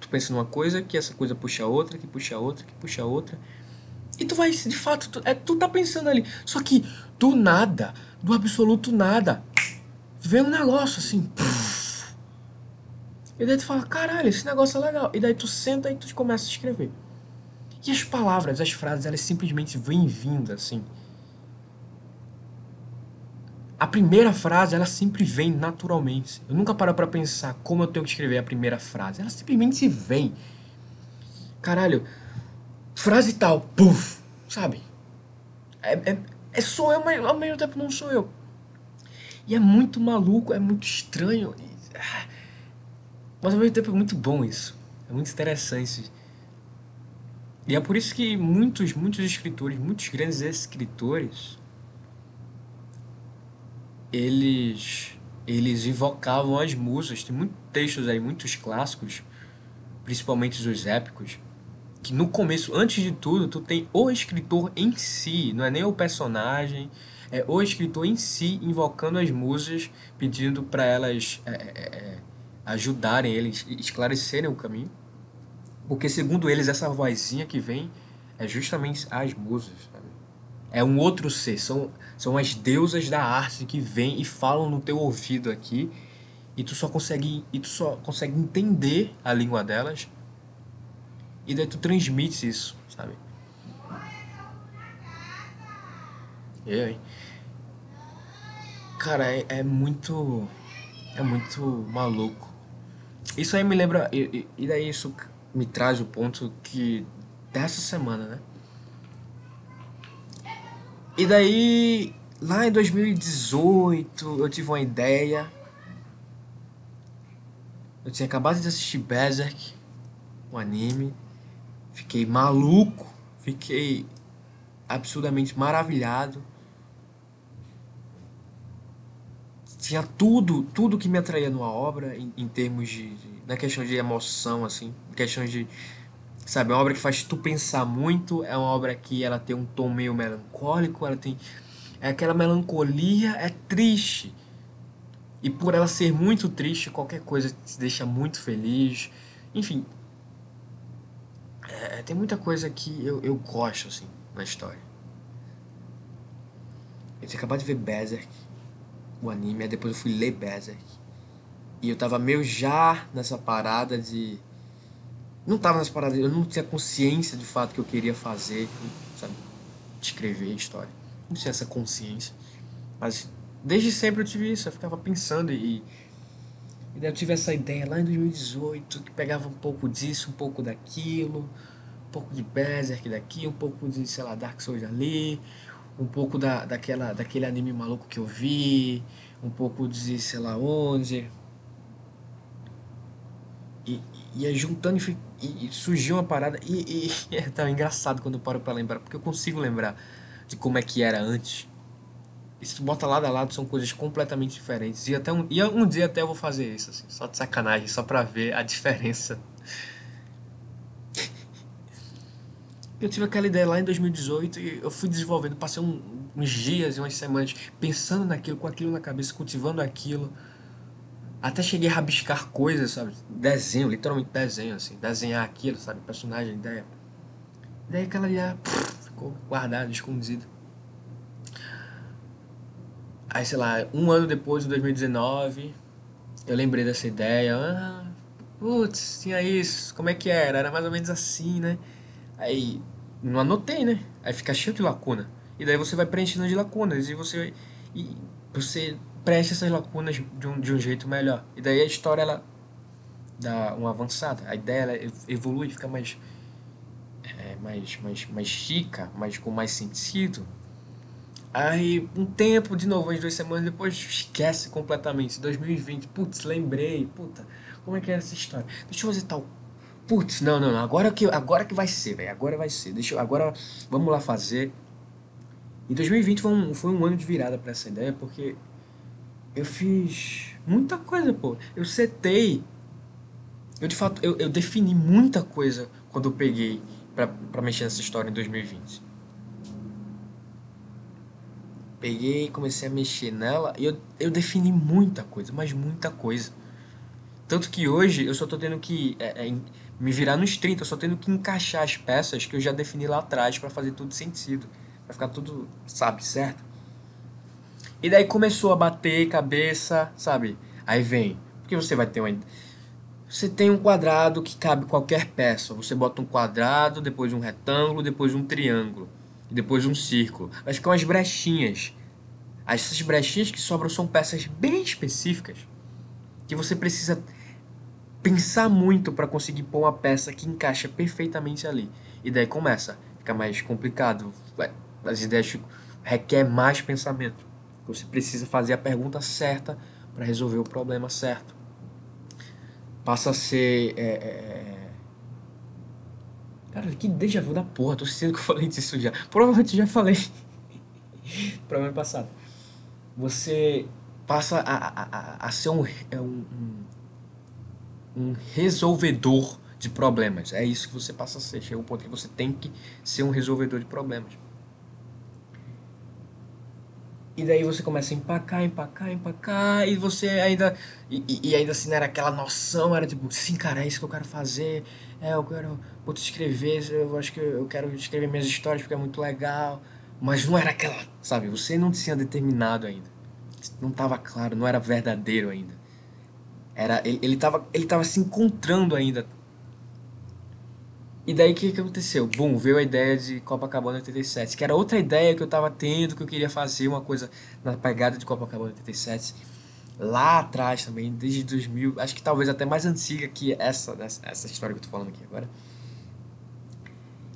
tu pensa numa coisa, que essa coisa puxa outra, que puxa outra, que puxa outra. E tu vai, de fato, tu, é, tu tá pensando ali. Só que do nada, do absoluto nada, vem um negócio assim. E daí tu fala, caralho, esse negócio é legal. E daí tu senta e tu começa a escrever. E as palavras, as frases, elas simplesmente vêm vindo assim. A primeira frase, ela sempre vem naturalmente. Eu nunca paro para pensar como eu tenho que escrever a primeira frase. Ela simplesmente vem. Caralho, frase tal, puf, sabe? É, é, é sou eu, mas ao mesmo tempo não sou eu. E é muito maluco, é muito estranho. Ah, mas ao mesmo tempo é muito bom isso. É muito interessante. E é por isso que muitos, muitos escritores, muitos grandes escritores, eles eles invocavam as musas. Tem muitos textos aí, muitos clássicos, principalmente os épicos, que no começo, antes de tudo, tu tem o escritor em si, não é nem o personagem, é o escritor em si invocando as musas, pedindo para elas é, é, é, ajudarem eles, esclarecerem o caminho. Porque segundo eles, essa vozinha que vem é justamente as musas. É um outro ser, são, são as deusas da arte que vêm e falam no teu ouvido aqui, e tu só consegue, e tu só consegue entender a língua delas e daí tu transmite isso, sabe? E aí? Cara, é, é muito. É muito maluco. Isso aí me lembra. E, e daí isso me traz o ponto que. Dessa semana, né? E daí. Lá em 2018 eu tive uma ideia. Eu tinha acabado de assistir Berserk, um anime. Fiquei maluco, fiquei absurdamente maravilhado. Tinha tudo, tudo que me atraía numa obra em, em termos de, de, na questão de emoção assim, questões de sabe, é uma obra que faz tu pensar muito, é uma obra que ela tem um tom meio melancólico, ela tem é aquela melancolia, é triste. E por ela ser muito triste, qualquer coisa te deixa muito feliz. Enfim, é, tem muita coisa que eu, eu gosto, assim, na história. Eu tinha acabado de ver Berserk, o anime, aí depois eu fui ler Berserk. E eu tava meio já nessa parada de. Não tava nessa parada, eu não tinha consciência de fato que eu queria fazer, sabe? Escrever história. Não tinha essa consciência. Mas desde sempre eu tive isso, eu ficava pensando e. E daí eu tive essa ideia lá em 2018, que pegava um pouco disso, um pouco daquilo um pouco de Berserk daqui, um pouco de, sei lá, Dark Souls ali, um pouco da, daquela, daquele anime maluco que eu vi, um pouco de sei lá onde. E ia juntando e, e, e, surgiu uma parada. E, e é tão engraçado quando eu paro pra lembrar, porque eu consigo lembrar de como é que era antes. E se tu bota lado a lado, são coisas completamente diferentes. E, até um, e um dia até eu vou fazer isso, assim, só de sacanagem, só pra ver a diferença. Eu tive aquela ideia lá em 2018 e eu fui desenvolvendo, passei um, uns dias e umas semanas pensando naquilo, com aquilo na cabeça, cultivando aquilo. Até cheguei a rabiscar coisas, sabe? Desenho, literalmente desenho, assim. Desenhar aquilo, sabe? Personagem, ideia. Daí aquela ideia ficou guardada, escondida. Aí, sei lá, um ano depois, em 2019, eu lembrei dessa ideia. Ah, putz, tinha isso. Como é que era? Era mais ou menos assim, né? Aí, não anotei, né? Aí fica cheio de lacuna. E daí você vai preenchendo de lacunas. E você, e você preenche essas lacunas de um, de um jeito melhor. E daí a história, ela dá uma avançada. A ideia, ela evolui, fica mais... É, mais, mais, mais chica, mais, com mais sentido. Aí, um tempo, de novo, umas duas semanas depois, esquece completamente. 2020, putz, lembrei, puta, como é que era essa história? Deixa eu fazer tal. Putz, não, não, não, agora que, agora que vai ser, velho, agora vai ser. Deixa eu, agora vamos lá fazer. E 2020 foi um, foi um ano de virada para essa ideia, porque eu fiz muita coisa, pô. Eu setei. Eu, de fato, eu, eu defini muita coisa quando eu peguei para mexer nessa história em 2020 peguei e comecei a mexer nela e eu, eu defini muita coisa, mas muita coisa. Tanto que hoje eu só tô tendo que é, é, me virar nos 30, eu só tendo que encaixar as peças que eu já defini lá atrás para fazer tudo sentido. Pra ficar tudo, sabe, certo? E daí começou a bater cabeça, sabe? Aí vem, porque você vai ter uma. Você tem um quadrado que cabe qualquer peça. Você bota um quadrado, depois um retângulo, depois um triângulo depois um círculo. Vai ficar umas brechinhas. Essas brechinhas que sobram são peças bem específicas que você precisa pensar muito para conseguir pôr uma peça que encaixa perfeitamente ali. E daí começa, fica mais complicado. As ideias requer mais pensamento. Você precisa fazer a pergunta certa para resolver o problema certo. Passa a ser é, é, Cara, que déjà vu da porra, tô sentindo que eu falei disso já. Provavelmente já falei. Problema passado. Você passa a, a, a ser um, é um, um, resolvedor de problemas. É isso que você passa a ser. Chega um ponto que você tem que ser um resolvedor de problemas. E daí você começa a empacar, empacar, empacar, e você ainda. E, e ainda assim não era aquela noção, era tipo, sim, cara, é isso que eu quero fazer, é, eu quero putz, escrever, eu acho que eu quero escrever minhas histórias porque é muito legal. Mas não era aquela, sabe? Você não tinha determinado ainda. Não estava claro, não era verdadeiro ainda. Era, ele, ele, tava, ele tava se encontrando ainda e daí o que, que aconteceu? Bom, veio a ideia de Copacabana 87, que era outra ideia que eu tava tendo, que eu queria fazer uma coisa na pegada de Copacabana 87. Lá atrás também, desde 2000, acho que talvez até mais antiga que essa, essa história que eu tô falando aqui agora.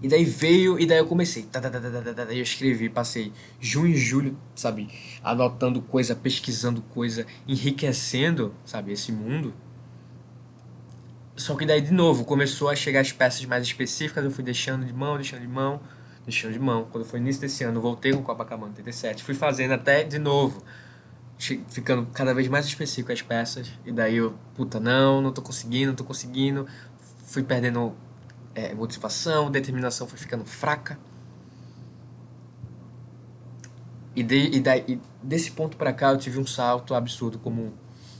E daí veio, e daí eu comecei. Tá, tá, tá, tá, eu escrevi, passei junho e julho, sabe, anotando coisa, pesquisando coisa, enriquecendo, sabe, esse mundo. Só que daí, de novo, começou a chegar as peças mais específicas, eu fui deixando de mão, deixando de mão, deixando de mão. Quando foi início desse ano, voltei com o Copacabana 87, fui fazendo até de novo, ficando cada vez mais específico as peças. E daí eu, puta, não, não tô conseguindo, não tô conseguindo. Fui perdendo é, motivação, determinação foi ficando fraca. E, de, e, daí, e desse ponto para cá eu tive um salto absurdo como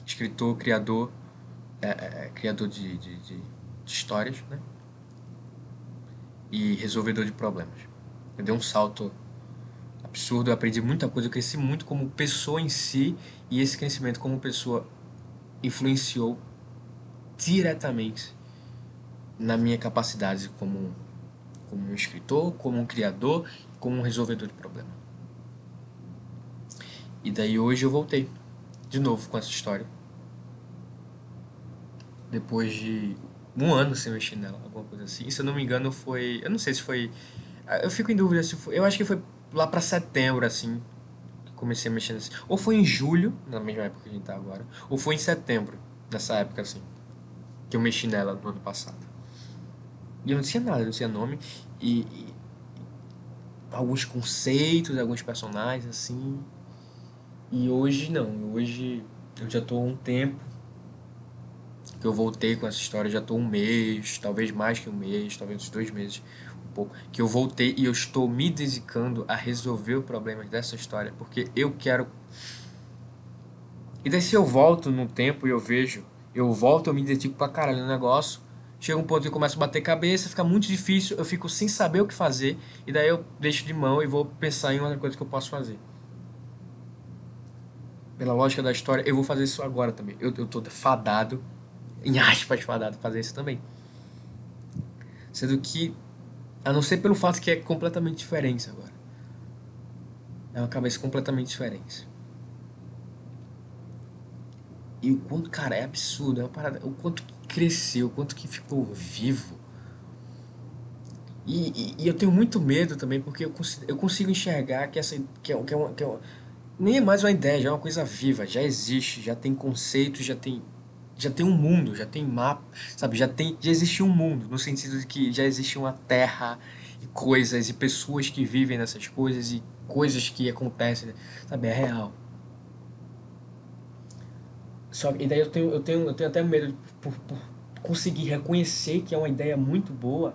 escritor, criador é, é, é, criador de, de, de, de, histórias, né? E resolvedor de problemas. Eu dei um salto absurdo, eu aprendi muita coisa, eu cresci muito como pessoa em si, e esse crescimento como pessoa influenciou diretamente na minha capacidade como, como um escritor, como um criador, como um resolvedor de problema. E daí hoje eu voltei de novo com essa história depois de um ano sem mexer nela, alguma coisa assim. Se eu não me engano, foi. Eu não sei se foi. Eu fico em dúvida se foi. Eu acho que foi lá para setembro, assim, que comecei a mexer nesse. Ou foi em julho, na mesma época que a gente tá agora, ou foi em setembro, nessa época, assim, que eu mexi nela no ano passado. E eu não tinha nada, eu não tinha nome. E, e alguns conceitos, alguns personagens, assim. E hoje não, hoje eu já tô há um tempo que eu voltei com essa história, já tô um mês, talvez mais que um mês, talvez uns dois meses, um pouco, que eu voltei e eu estou me dedicando a resolver o problema dessa história, porque eu quero. E daí se eu volto no tempo e eu vejo, eu volto, eu me dedico pra caralho no negócio, chega um ponto que eu começo a bater cabeça, fica muito difícil, eu fico sem saber o que fazer, e daí eu deixo de mão e vou pensar em outra coisa que eu posso fazer. Pela lógica da história, eu vou fazer isso agora também. Eu, eu tô fadado, em aspas fadado, fazer isso também. Sendo que, a não ser pelo fato que é completamente diferente agora. É uma cabeça completamente diferente. E o quanto, cara, é absurdo, é uma parada, o quanto cresceu, o quanto que ficou vivo. E, e, e, eu tenho muito medo também, porque eu consigo, eu consigo enxergar que essa que é, que é, uma, que é uma, nem é mais uma ideia, já é uma coisa viva, já existe, já tem conceitos, já tem já tem um mundo, já tem mapa, sabe? Já tem já existe um mundo no sentido de que já existe uma terra e coisas e pessoas que vivem nessas coisas e coisas que acontecem, sabe? É real. Só, e daí eu tenho, eu tenho, eu tenho até medo por, por conseguir reconhecer que é uma ideia muito boa,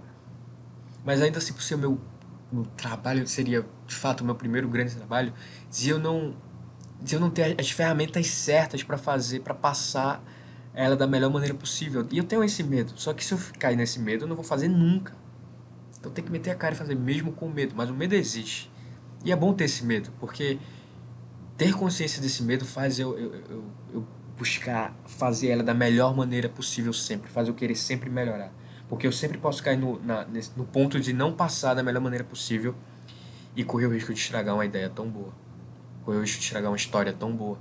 mas ainda assim por ser o meu, meu trabalho, seria de fato o meu primeiro grande trabalho, se eu não, se eu não ter as ferramentas certas para fazer, para passar ela da melhor maneira possível. E eu tenho esse medo, só que se eu cair nesse medo, eu não vou fazer nunca. Então tem que meter a cara e fazer mesmo com medo, mas o medo existe. E é bom ter esse medo, porque ter consciência desse medo faz eu, eu, eu, eu buscar fazer ela da melhor maneira possível sempre, fazer eu querer sempre melhorar. Porque eu sempre posso cair no, na, no ponto de não passar da melhor maneira possível e correr o risco de estragar uma ideia tão boa. Correr o risco de estragar uma história tão boa.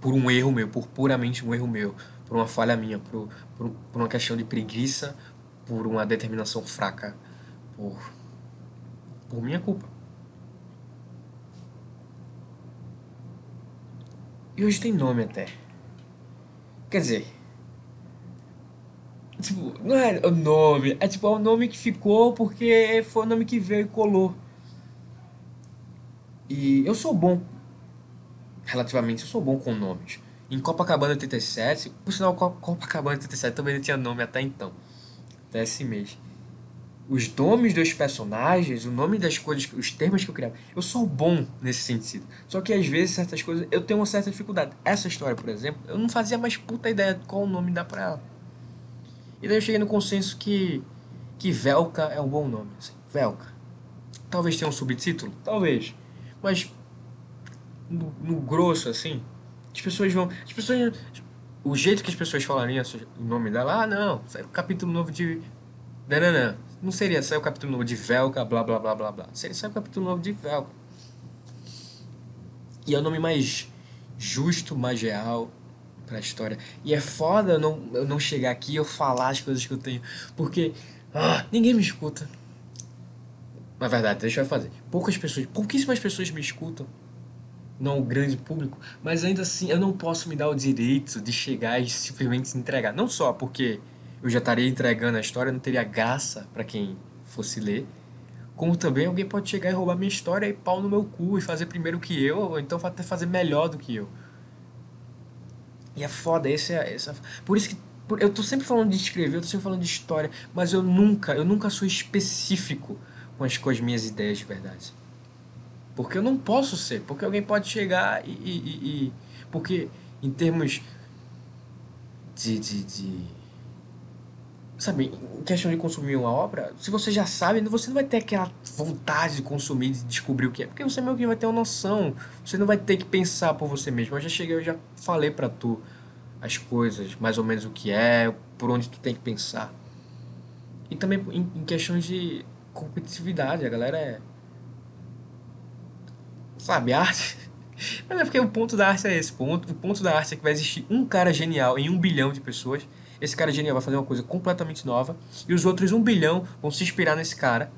Por um erro meu, por puramente um erro meu, por uma falha minha, por, por, por uma questão de preguiça, por uma determinação fraca, por, por minha culpa. E hoje tem nome até. Quer dizer. Tipo, não é o nome, é tipo é o nome que ficou porque foi o nome que veio e colou. E eu sou bom, relativamente, eu sou bom com nomes. Em Copacabana 87, por sinal, Copacabana 87 também não tinha nome até então, até esse mês os nomes dos personagens, o nome das coisas, os termos que eu criava. Eu sou bom nesse sentido. Só que às vezes certas coisas eu tenho uma certa dificuldade. Essa história, por exemplo, eu não fazia mais puta ideia de qual nome dá pra ela. E daí eu cheguei no consenso que que Velka é um bom nome, assim. Velka. Talvez tenha um subtítulo, talvez. Mas no, no grosso assim, as pessoas vão, as pessoas o jeito que as pessoas falariam o nome dela, ah, não, sai o capítulo novo de Nananã não seria sair o capítulo novo de Velka, blá blá blá blá blá. Seria sair o capítulo novo de Velka. E é o nome mais justo, mais real pra história. E é foda eu não, eu não chegar aqui e eu falar as coisas que eu tenho. Porque ah, ninguém me escuta. Na verdade, deixa eu fazer. Poucas pessoas, pouquíssimas pessoas me escutam. Não o grande público. Mas ainda assim, eu não posso me dar o direito de chegar e simplesmente entregar. Não só porque eu já estaria entregando a história, não teria graça para quem fosse ler. Como também alguém pode chegar e roubar minha história e pau no meu cu e fazer primeiro que eu, ou então até fazer melhor do que eu. E é foda, esse é, esse é... Por isso que por, eu tô sempre falando de escrever, eu tô sempre falando de história, mas eu nunca, eu nunca sou específico com as, com as minhas ideias de verdade. Porque eu não posso ser, porque alguém pode chegar e. e, e, e porque em termos de, de, de sabe, em questão de consumir uma obra, se você já sabe, você não vai ter aquela vontade de consumir, de descobrir o que é, porque você meio que vai ter uma noção, você não vai ter que pensar por você mesmo. Eu já cheguei, eu já falei para tu as coisas, mais ou menos o que é, por onde tu tem que pensar. E também em, em questões de competitividade, a galera é. Sabe, arte. Mas é porque o ponto da arte é esse. Ponto, o ponto da arte é que vai existir um cara genial em um bilhão de pessoas esse cara genial vai fazer uma coisa completamente nova e os outros um bilhão vão se inspirar nesse cara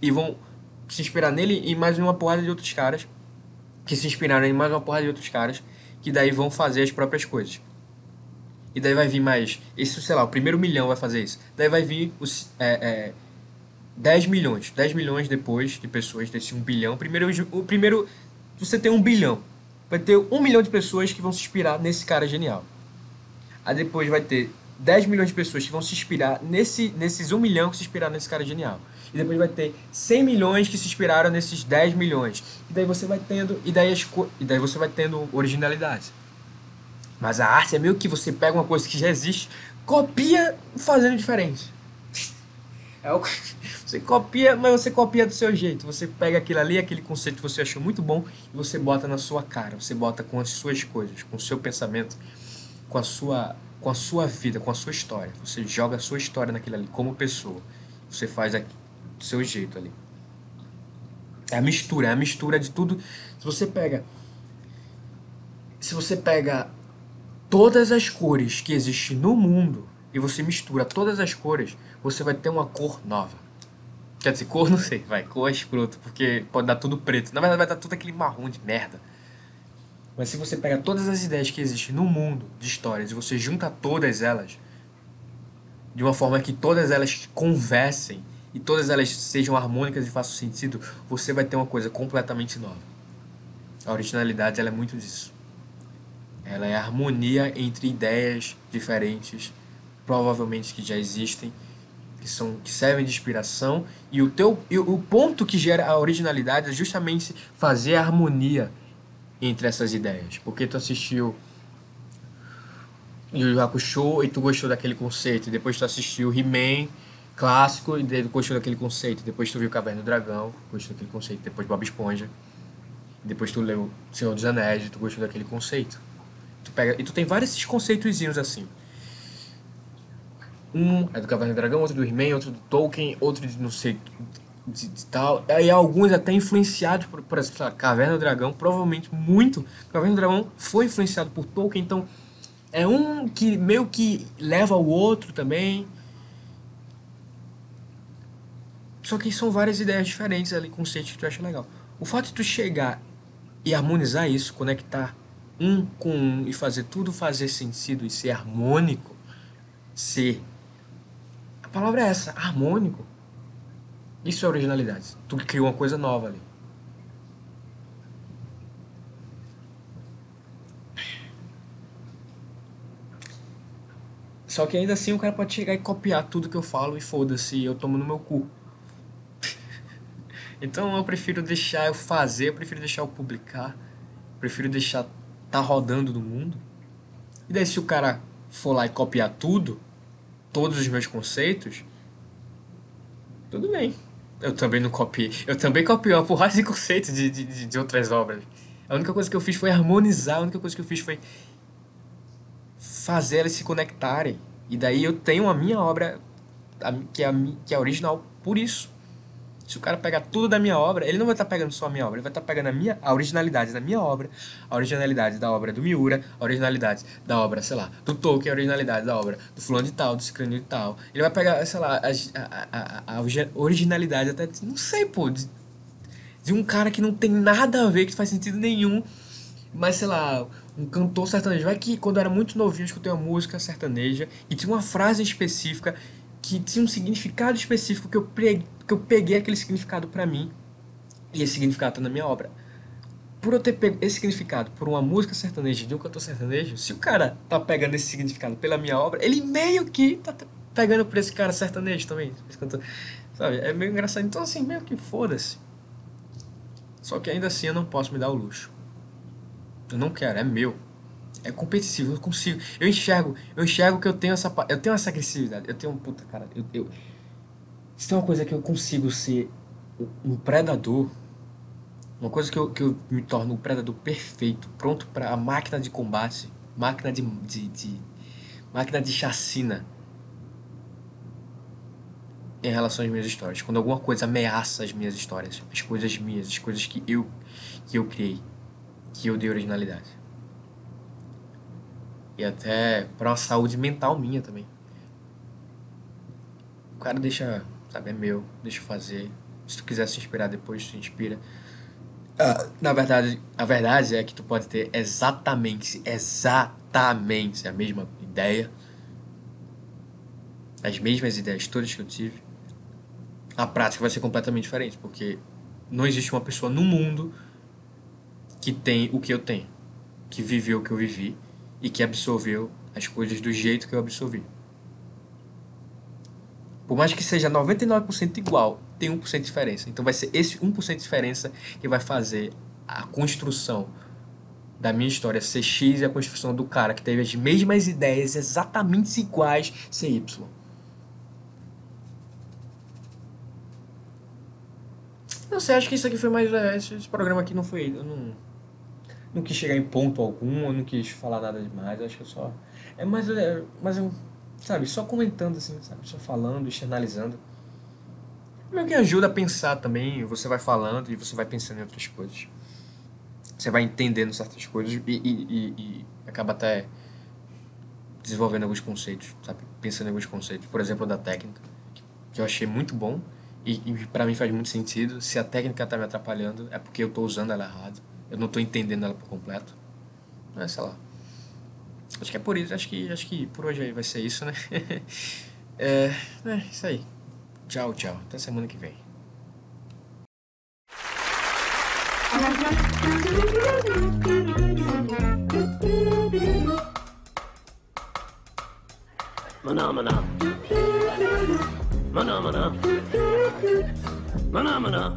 e vão se inspirar nele e mais uma porrada de outros caras que se inspiraram em mais uma porrada de outros caras que daí vão fazer as próprias coisas. E daí vai vir mais. Esse, sei lá, o primeiro milhão vai fazer isso. Daí vai vir os. É, é, 10 milhões. 10 milhões depois de pessoas desse 1 bilhão. Primeiro, o primeiro você tem um bilhão. Vai ter um milhão de pessoas que vão se inspirar nesse cara genial. Aí depois vai ter 10 milhões de pessoas que vão se inspirar nesse, nesses 1 milhão que se inspiraram nesse cara genial. E depois vai ter 100 milhões que se inspiraram nesses 10 milhões. E daí você vai tendo, e daí, as, e daí você vai tendo originalidade. Mas a arte é meio que você pega uma coisa que já existe, copia fazendo diferente. É o, você copia, mas você copia do seu jeito. Você pega aquilo ali, aquele conceito que você achou muito bom, e você bota na sua cara. Você bota com as suas coisas, com o seu pensamento, com a sua com a sua vida, com a sua história. Você joga a sua história naquilo ali como pessoa. Você faz aqui, do seu jeito ali. É a mistura, é a mistura de tudo. Se você pega se você pega todas as cores que existem no mundo e você mistura todas as cores, você vai ter uma cor nova. Quer dizer, cor não sei, vai, cor é escroto, porque pode dar tudo preto. Na verdade vai dar tudo aquele marrom de merda. Mas se você pega todas as ideias que existem no mundo de histórias e você junta todas elas de uma forma que todas elas conversem e todas elas sejam harmônicas e façam sentido, você vai ter uma coisa completamente nova. A originalidade ela é muito disso. Ela é a harmonia entre ideias diferentes, provavelmente que já existem, que são que servem de inspiração e o teu e o ponto que gera a originalidade é justamente fazer a harmonia entre essas ideias. Porque tu assistiu Yu Yu Hakusho e tu gostou daquele conceito, e depois tu assistiu He-Man clássico e tu gostou daquele conceito, depois tu viu Caverna do Dragão, gostou daquele conceito, depois Bob Esponja, depois tu leu Senhor dos Anéis e tu gostou daquele conceito. Tu pega, e tu tem vários esses conceitos assim. Um é do Caverna do Dragão, outro do He-Man, outro do Tolkien, outro de não sei de, de tal. E alguns até influenciados por, por essa Caverna do Dragão, provavelmente muito. Caverna do Dragão foi influenciado por Tolkien, então é um que meio que leva ao outro também. Só que são várias ideias diferentes ali, conceitos que tu acha legal. O fato de tu chegar e harmonizar isso, conectar um com um e fazer tudo fazer sentido e ser harmônico, ser. Palavra é essa, harmônico. Isso é originalidade. Tu criou uma coisa nova ali. Só que ainda assim o cara pode chegar e copiar tudo que eu falo e foda-se, eu tomo no meu cu. então eu prefiro deixar eu fazer, eu prefiro deixar eu publicar, prefiro deixar tá rodando no mundo. E daí se o cara for lá e copiar tudo, todos os meus conceitos, tudo bem. Eu também não copiei. Eu também copiei uma porrada de conceitos de, de, de outras obras. A única coisa que eu fiz foi harmonizar, a única coisa que eu fiz foi fazer elas se conectarem. E daí eu tenho a minha obra, que, é a, que é original por isso. Se o cara pegar tudo da minha obra, ele não vai estar tá pegando só a minha obra, ele vai estar tá pegando a, minha, a originalidade da minha obra, a originalidade da obra do Miura, a originalidade da obra, sei lá, do Tolkien, a originalidade da obra do fulano de tal, do ciclano de tal. Ele vai pegar, sei lá, a, a, a, a originalidade até, não sei, pô, de, de um cara que não tem nada a ver, que faz sentido nenhum, mas sei lá, um cantor sertanejo. Vai que quando eu era muito novinho, eu escutei uma música sertaneja e tinha uma frase específica que tinha um significado específico que eu peguei, que eu peguei aquele significado para mim e esse significado tá na minha obra. Por eu ter pego esse significado por uma música sertaneja de um cantor sertanejo, se o cara tá pegando esse significado pela minha obra, ele meio que tá pegando por esse cara sertanejo também. Sabe? É meio engraçado. Então, assim, meio que foda-se. Só que ainda assim eu não posso me dar o luxo. Eu não quero, é meu é competitivo, eu consigo. Eu enxergo, eu enxergo que eu tenho essa eu tenho essa agressividade. Eu tenho puta, cara, eu, eu se tem uma coisa que eu consigo ser um predador, uma coisa que eu, que eu me torno um predador perfeito, pronto para a máquina de combate, máquina de, de, de máquina de chacina em relação às minhas histórias. Quando alguma coisa ameaça as minhas histórias, as coisas minhas, as coisas que eu que eu criei, que eu dei originalidade e até para uma saúde mental minha também. O cara deixa, sabe, é meu, deixa eu fazer. Se tu quiser se inspirar depois, tu inspira. Ah, na verdade, a verdade é que tu pode ter exatamente, exatamente a mesma ideia, as mesmas ideias todas que eu tive. A prática vai ser completamente diferente, porque não existe uma pessoa no mundo que tem o que eu tenho, que viveu o que eu vivi e que absorveu as coisas do jeito que eu absorvi. Por mais que seja 99% igual, tem 1% de diferença. Então vai ser esse 1% de diferença que vai fazer a construção da minha história ser X e a construção do cara que teve as mesmas ideias exatamente iguais ser Y. Não sei, acho que isso aqui foi mais. É, esse, programa aqui não foi. Não, não quis chegar em ponto algum, eu não quis falar nada demais, acho que eu só. É mais. É, mais um. Sabe, só comentando assim, sabe? Só falando, externalizando. Meio que ajuda a pensar também, você vai falando e você vai pensando em outras coisas. Você vai entendendo certas coisas e, e, e, e acaba até desenvolvendo alguns conceitos, sabe? Pensando em alguns conceitos. Por exemplo, da técnica, que eu achei muito bom e, e para mim faz muito sentido. Se a técnica tá me atrapalhando, é porque eu tô usando ela errado. Eu não tô entendendo ela por completo. É, sei lá. Acho que é por isso. Acho que, acho que por hoje aí vai ser isso, né? é, é isso aí. Tchau, tchau. Até semana que vem. Mana mana. Mana mana. Mana mana.